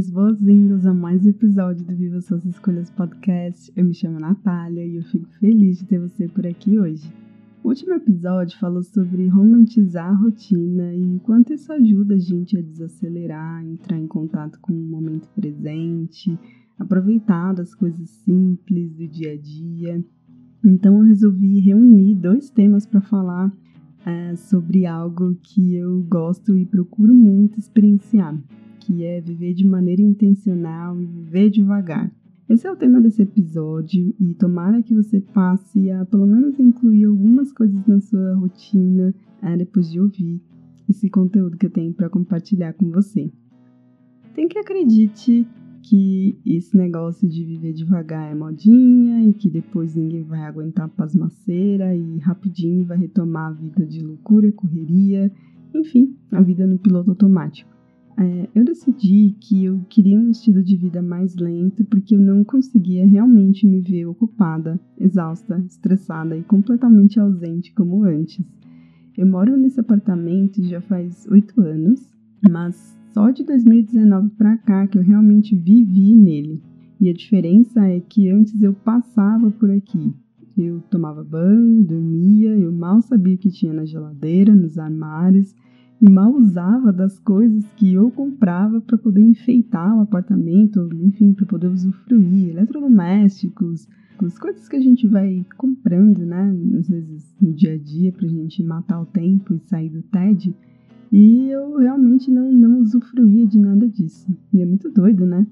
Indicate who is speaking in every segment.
Speaker 1: Minhas boas-vindas a mais um episódio do Viva Suas Escolhas Podcast. Eu me chamo Natália e eu fico feliz de ter você por aqui hoje. O último episódio falou sobre romantizar a rotina e o quanto isso ajuda a gente a desacelerar, entrar em contato com o momento presente, aproveitar das coisas simples do dia a dia. Então eu resolvi reunir dois temas para falar é, sobre algo que eu gosto e procuro muito experienciar, que é viver de maneira intencional e viver devagar. Esse é o tema desse episódio e tomara que você passe a pelo menos incluir algumas coisas na sua rotina é, depois de ouvir esse conteúdo que eu tenho para compartilhar com você. Tem que acredite que esse negócio de viver devagar é modinha e que depois ninguém vai aguentar pasmaceira e rapidinho vai retomar a vida de loucura, correria, enfim, a vida no piloto automático. É, eu decidi que eu queria um estilo de vida mais lento porque eu não conseguia realmente me ver ocupada, exausta, estressada e completamente ausente como antes. Eu moro nesse apartamento já faz oito anos, mas só de 2019 para cá que eu realmente vivi nele. E a diferença é que antes eu passava por aqui. Eu tomava banho, dormia, eu mal sabia o que tinha na geladeira, nos armários e mal usava das coisas que eu comprava para poder enfeitar o apartamento, enfim, para poder usufruir, eletrodomésticos, as coisas que a gente vai comprando, né, às vezes no dia a dia para a gente matar o tempo e sair do TED. E eu realmente não, não usufruía de nada disso. E é muito doido, né?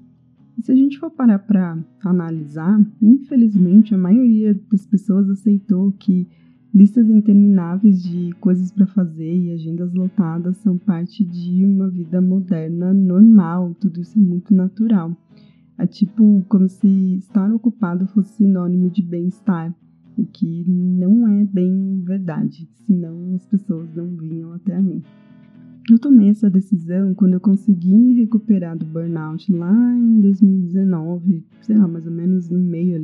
Speaker 1: E se a gente for parar para analisar, infelizmente a maioria das pessoas aceitou que Listas intermináveis de coisas para fazer e agendas lotadas são parte de uma vida moderna normal, tudo isso é muito natural. É tipo como se estar ocupado fosse sinônimo de bem-estar, o que não é bem verdade, senão as pessoas não vinham até mim. Eu tomei essa decisão quando eu consegui me recuperar do burnout lá em 2019, sei lá, mais ou menos no meio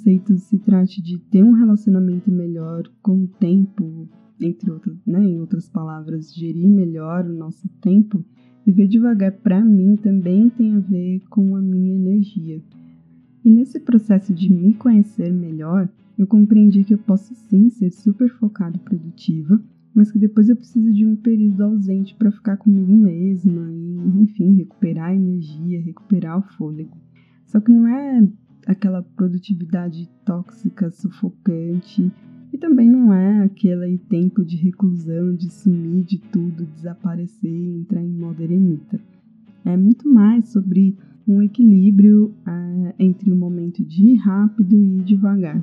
Speaker 1: conceito se trate de ter um relacionamento melhor com o tempo, entre outras, né, em outras palavras, gerir melhor o nosso tempo, viver devagar para mim também tem a ver com a minha energia. E nesse processo de me conhecer melhor, eu compreendi que eu posso sim ser super focada e produtiva, mas que depois eu preciso de um período ausente para ficar comigo mesma e, enfim, recuperar a energia, recuperar o fôlego. Só que não é aquela produtividade tóxica, sufocante, e também não é aquele tempo de reclusão, de sumir de tudo, desaparecer e entrar em modo eremita. É muito mais sobre um equilíbrio é, entre o momento de ir rápido e ir devagar.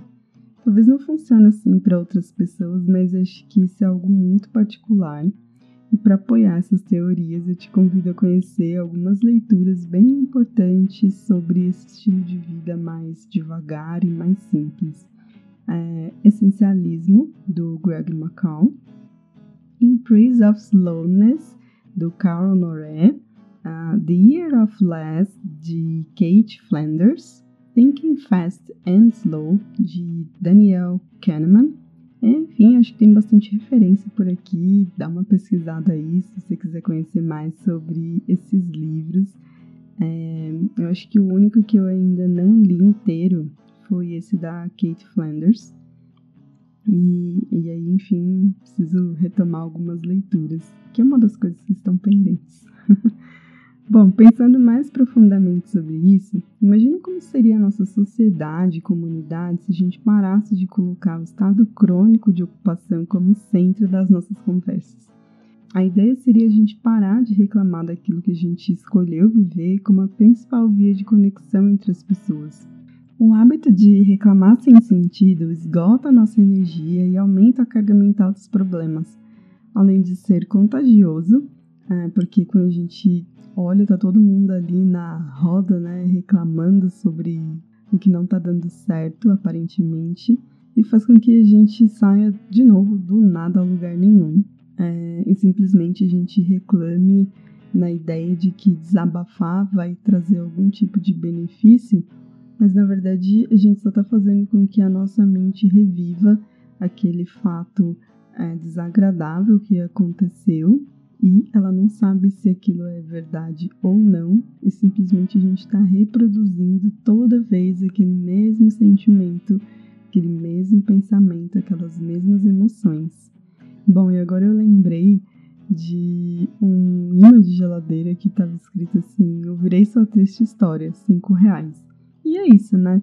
Speaker 1: Talvez não funcione assim para outras pessoas, mas acho que isso é algo muito particular e para apoiar essas teorias, eu te convido a conhecer algumas leituras bem importantes sobre esse estilo de vida mais devagar e mais simples. É, Essencialismo, do Greg McCall, In Praise of Slowness, do Carl Noré, uh, The Year of Less, de Kate Flanders, Thinking Fast and Slow, de Daniel Kahneman, enfim, acho que tem bastante referência por aqui. Dá uma pesquisada aí se você quiser conhecer mais sobre esses livros. É, eu acho que o único que eu ainda não li inteiro foi esse da Kate Flanders. E, e aí, enfim, preciso retomar algumas leituras, que é uma das coisas que estão pendentes. Bom, pensando mais profundamente sobre isso, imagine como seria a nossa sociedade e comunidade se a gente parasse de colocar o estado crônico de ocupação como centro das nossas conversas. A ideia seria a gente parar de reclamar daquilo que a gente escolheu viver como a principal via de conexão entre as pessoas. O hábito de reclamar sem sentido esgota a nossa energia e aumenta a carga mental dos problemas, além de ser contagioso, é, porque quando a gente olha, tá todo mundo ali na roda, né, reclamando sobre o que não tá dando certo, aparentemente, e faz com que a gente saia de novo do nada a lugar nenhum. É, e simplesmente a gente reclame na ideia de que desabafar vai trazer algum tipo de benefício, mas na verdade a gente só está fazendo com que a nossa mente reviva aquele fato é, desagradável que aconteceu e ela não sabe se aquilo é verdade ou não, e simplesmente a gente está reproduzindo toda vez aquele mesmo sentimento, aquele mesmo pensamento, aquelas mesmas emoções. Bom, e agora eu lembrei de um imã de geladeira que estava escrito assim: Eu virei sua triste história, cinco reais. E é isso, né?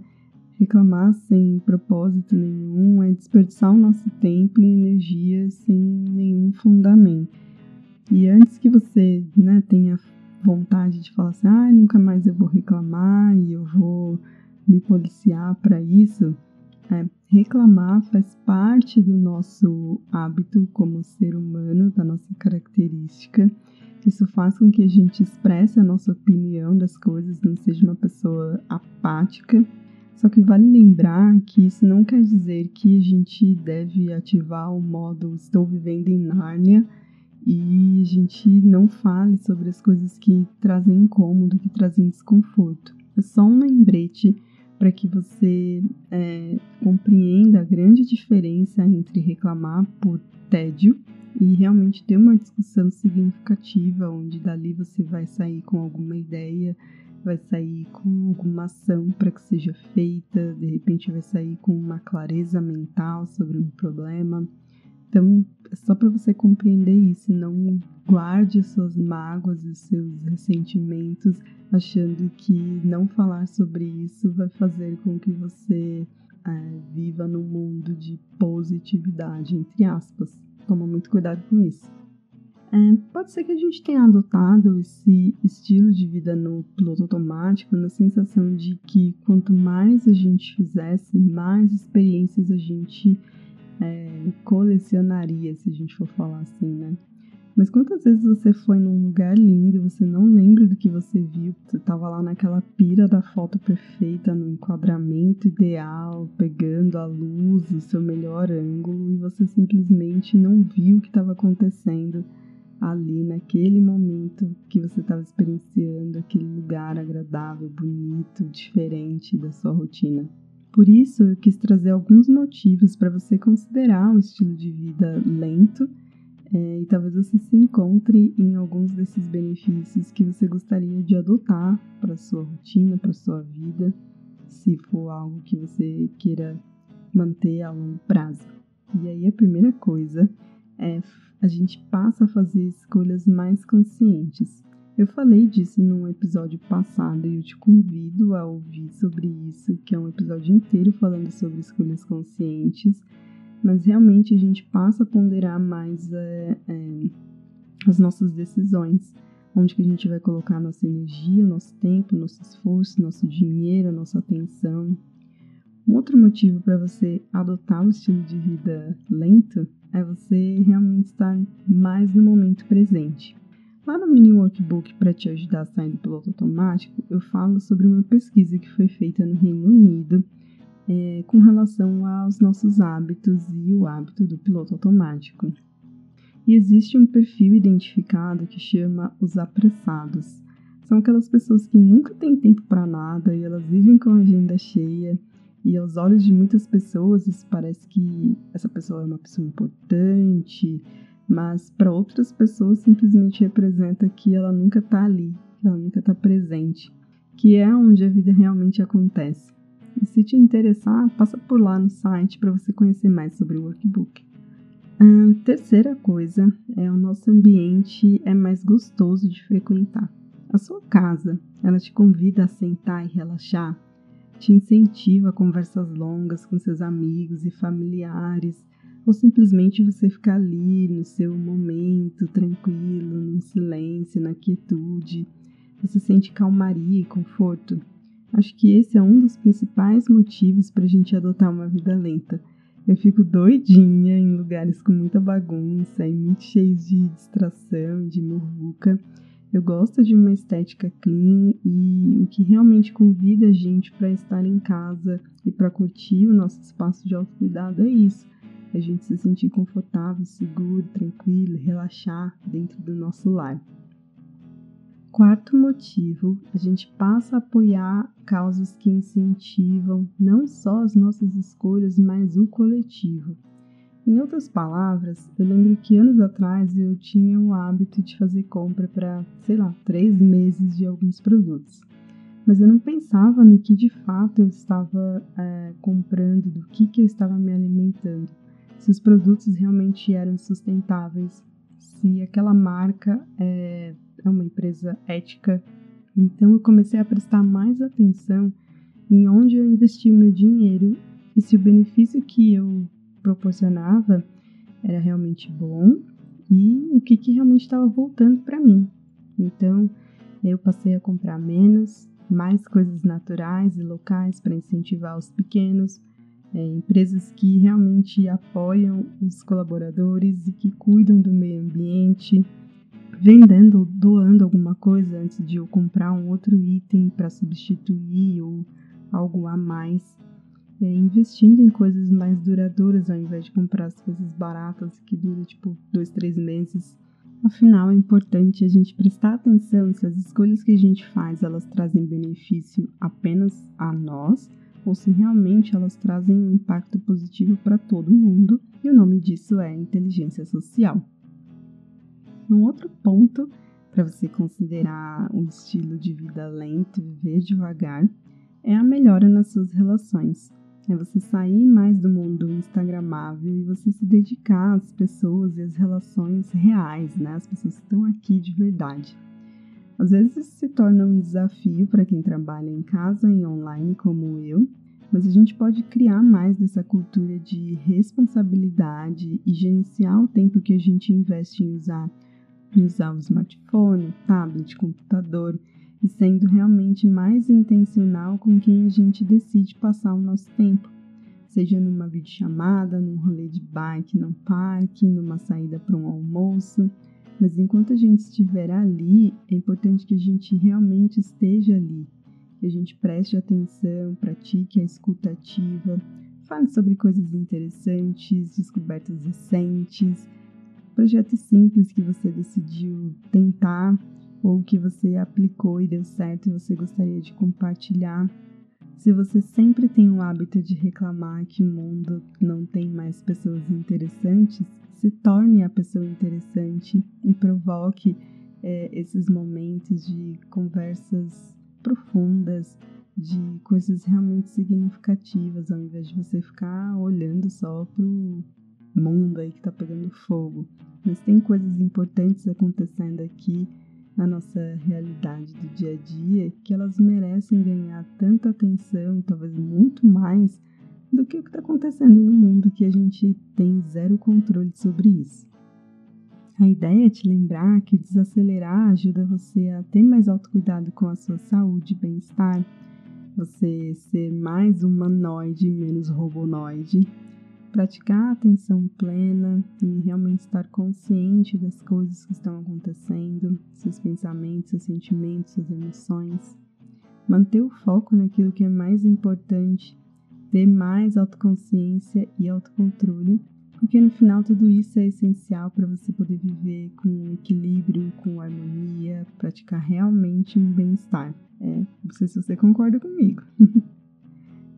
Speaker 1: Reclamar sem propósito nenhum é desperdiçar o nosso tempo e energia sem nenhum fundamento. E antes que você né, tenha vontade de falar assim, ah, nunca mais eu vou reclamar e eu vou me policiar para isso, é, reclamar faz parte do nosso hábito como ser humano, da nossa característica. Isso faz com que a gente expresse a nossa opinião das coisas, não seja uma pessoa apática. Só que vale lembrar que isso não quer dizer que a gente deve ativar o modo estou vivendo em Nárnia e a gente não fale sobre as coisas que trazem incômodo, que trazem desconforto. É só um lembrete para que você é, compreenda a grande diferença entre reclamar por tédio e realmente ter uma discussão significativa, onde dali você vai sair com alguma ideia, vai sair com alguma ação para que seja feita, de repente vai sair com uma clareza mental sobre um problema. Então, é só para você compreender isso, não guarde suas mágoas e seus ressentimentos achando que não falar sobre isso vai fazer com que você é, viva num mundo de positividade, entre aspas. Toma muito cuidado com isso. É, pode ser que a gente tenha adotado esse estilo de vida no piloto automático, na sensação de que quanto mais a gente fizesse, mais experiências a gente é, colecionaria, se a gente for falar assim, né? Mas quantas vezes você foi num lugar lindo e você não lembra do que você viu? Você estava lá naquela pira da foto perfeita, no enquadramento ideal, pegando a luz, o seu melhor ângulo, e você simplesmente não viu o que estava acontecendo ali naquele momento que você estava experienciando aquele lugar agradável, bonito, diferente da sua rotina. Por isso, eu quis trazer alguns motivos para você considerar um estilo de vida lento é, e talvez você se encontre em alguns desses benefícios que você gostaria de adotar para sua rotina, para sua vida, se for algo que você queira manter a longo prazo. E aí a primeira coisa é a gente passa a fazer escolhas mais conscientes. Eu falei disso num episódio passado e eu te convido a ouvir sobre isso, que é um episódio inteiro falando sobre escolhas conscientes, mas realmente a gente passa a ponderar mais é, é, as nossas decisões, onde que a gente vai colocar nossa energia, nosso tempo, nosso esforço, nosso dinheiro, nossa atenção. Um outro motivo para você adotar um estilo de vida lento é você realmente estar mais no momento presente. Lá no mini workbook para te ajudar a sair do piloto automático, eu falo sobre uma pesquisa que foi feita no Reino Unido é, com relação aos nossos hábitos e o hábito do piloto automático. E existe um perfil identificado que chama os apressados. São aquelas pessoas que nunca têm tempo para nada e elas vivem com a agenda cheia. E aos olhos de muitas pessoas, isso parece que essa pessoa é uma pessoa importante, mas para outras pessoas simplesmente representa que ela nunca está ali, que ela nunca está presente, que é onde a vida realmente acontece. E se te interessar, passa por lá no site para você conhecer mais sobre o workbook. A terceira coisa é o nosso ambiente é mais gostoso de frequentar. A sua casa, ela te convida a sentar e relaxar, te incentiva a conversas longas com seus amigos e familiares, ou simplesmente você ficar ali no seu momento, tranquilo, no silêncio, na quietude. Você sente calmaria e conforto. Acho que esse é um dos principais motivos para a gente adotar uma vida lenta. Eu fico doidinha em lugares com muita bagunça e muito cheios de distração, de murruca. Eu gosto de uma estética clean e o que realmente convida a gente para estar em casa e para curtir o nosso espaço de autocuidado é isso. A gente se sentir confortável, seguro, tranquilo, relaxar dentro do nosso lar. Quarto motivo, a gente passa a apoiar causas que incentivam não só as nossas escolhas, mas o coletivo. Em outras palavras, eu lembro que anos atrás eu tinha o hábito de fazer compra para, sei lá, três meses de alguns produtos. Mas eu não pensava no que de fato eu estava é, comprando, do que, que eu estava me alimentando, se os produtos realmente eram sustentáveis, se aquela marca é, é uma empresa ética. Então eu comecei a prestar mais atenção em onde eu investi meu dinheiro e se o benefício que eu proporcionava era realmente bom e o que, que realmente estava voltando para mim. Então, eu passei a comprar menos, mais coisas naturais e locais para incentivar os pequenos, é, empresas que realmente apoiam os colaboradores e que cuidam do meio ambiente, vendendo ou doando alguma coisa antes de eu comprar um outro item para substituir ou algo a mais é, investindo em coisas mais duradouras ao invés de comprar as coisas baratas que duram tipo dois, três meses. Afinal, é importante a gente prestar atenção se as escolhas que a gente faz elas trazem benefício apenas a nós se realmente elas trazem um impacto positivo para todo mundo. E o nome disso é inteligência social. Um outro ponto para você considerar um estilo de vida lento, viver devagar, é a melhora nas suas relações. É você sair mais do mundo instagramável e você se dedicar às pessoas e às relações reais, né? As pessoas que estão aqui de verdade. Às vezes se torna um desafio para quem trabalha em casa e online como eu, mas a gente pode criar mais dessa cultura de responsabilidade e gerenciar o tempo que a gente investe em usar, em usar o smartphone, tablet, computador e sendo realmente mais intencional com quem a gente decide passar o nosso tempo, seja numa videochamada, num rolê de bike, num parque, numa saída para um almoço. Mas enquanto a gente estiver ali, é importante que a gente realmente esteja ali, que a gente preste atenção, pratique a escuta ativa, fale sobre coisas interessantes, descobertas recentes, projetos simples que você decidiu tentar ou que você aplicou e deu certo e você gostaria de compartilhar. Se você sempre tem o hábito de reclamar que o mundo não tem mais pessoas interessantes, se torne a pessoa interessante e provoque é, esses momentos de conversas profundas, de coisas realmente significativas, ao invés de você ficar olhando só pro mundo aí que tá pegando fogo. Mas tem coisas importantes acontecendo aqui na nossa realidade do dia a dia que elas merecem ganhar tanta atenção, talvez muito mais, do que o que está acontecendo no mundo que a gente tem zero controle sobre isso. A ideia é te lembrar que desacelerar ajuda você a ter mais autocuidado com a sua saúde e bem-estar, você ser mais humanoide e menos robonoide, praticar a atenção plena e realmente estar consciente das coisas que estão acontecendo, seus pensamentos, seus sentimentos, suas emoções. Manter o foco naquilo que é mais importante, ter mais autoconsciência e autocontrole, porque no final tudo isso é essencial para você poder viver com equilíbrio, com harmonia, praticar realmente um bem-estar. É, não sei se você concorda comigo.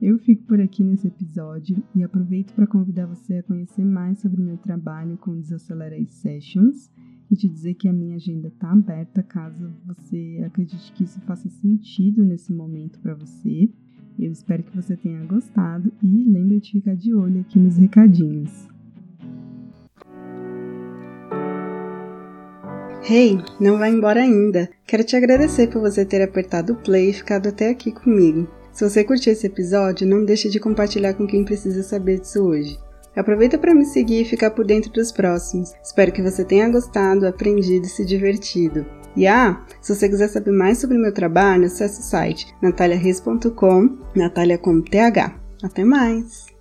Speaker 1: Eu fico por aqui nesse episódio e aproveito para convidar você a conhecer mais sobre o meu trabalho com Desacelerate Sessions e te dizer que a minha agenda está aberta caso você acredite que isso faça sentido nesse momento para você. Eu espero que você tenha gostado e lembre de ficar de olho aqui nos recadinhos. Hey, não vai embora ainda! Quero te agradecer por você ter apertado o play e ficado até aqui comigo. Se você curtiu esse episódio, não deixe de compartilhar com quem precisa saber disso hoje. Aproveita para me seguir e ficar por dentro dos próximos. Espero que você tenha gostado, aprendido e se divertido. E ah, se você quiser saber mais sobre meu trabalho, acesse o site nataliareis.com, Natalia com TH. Até mais!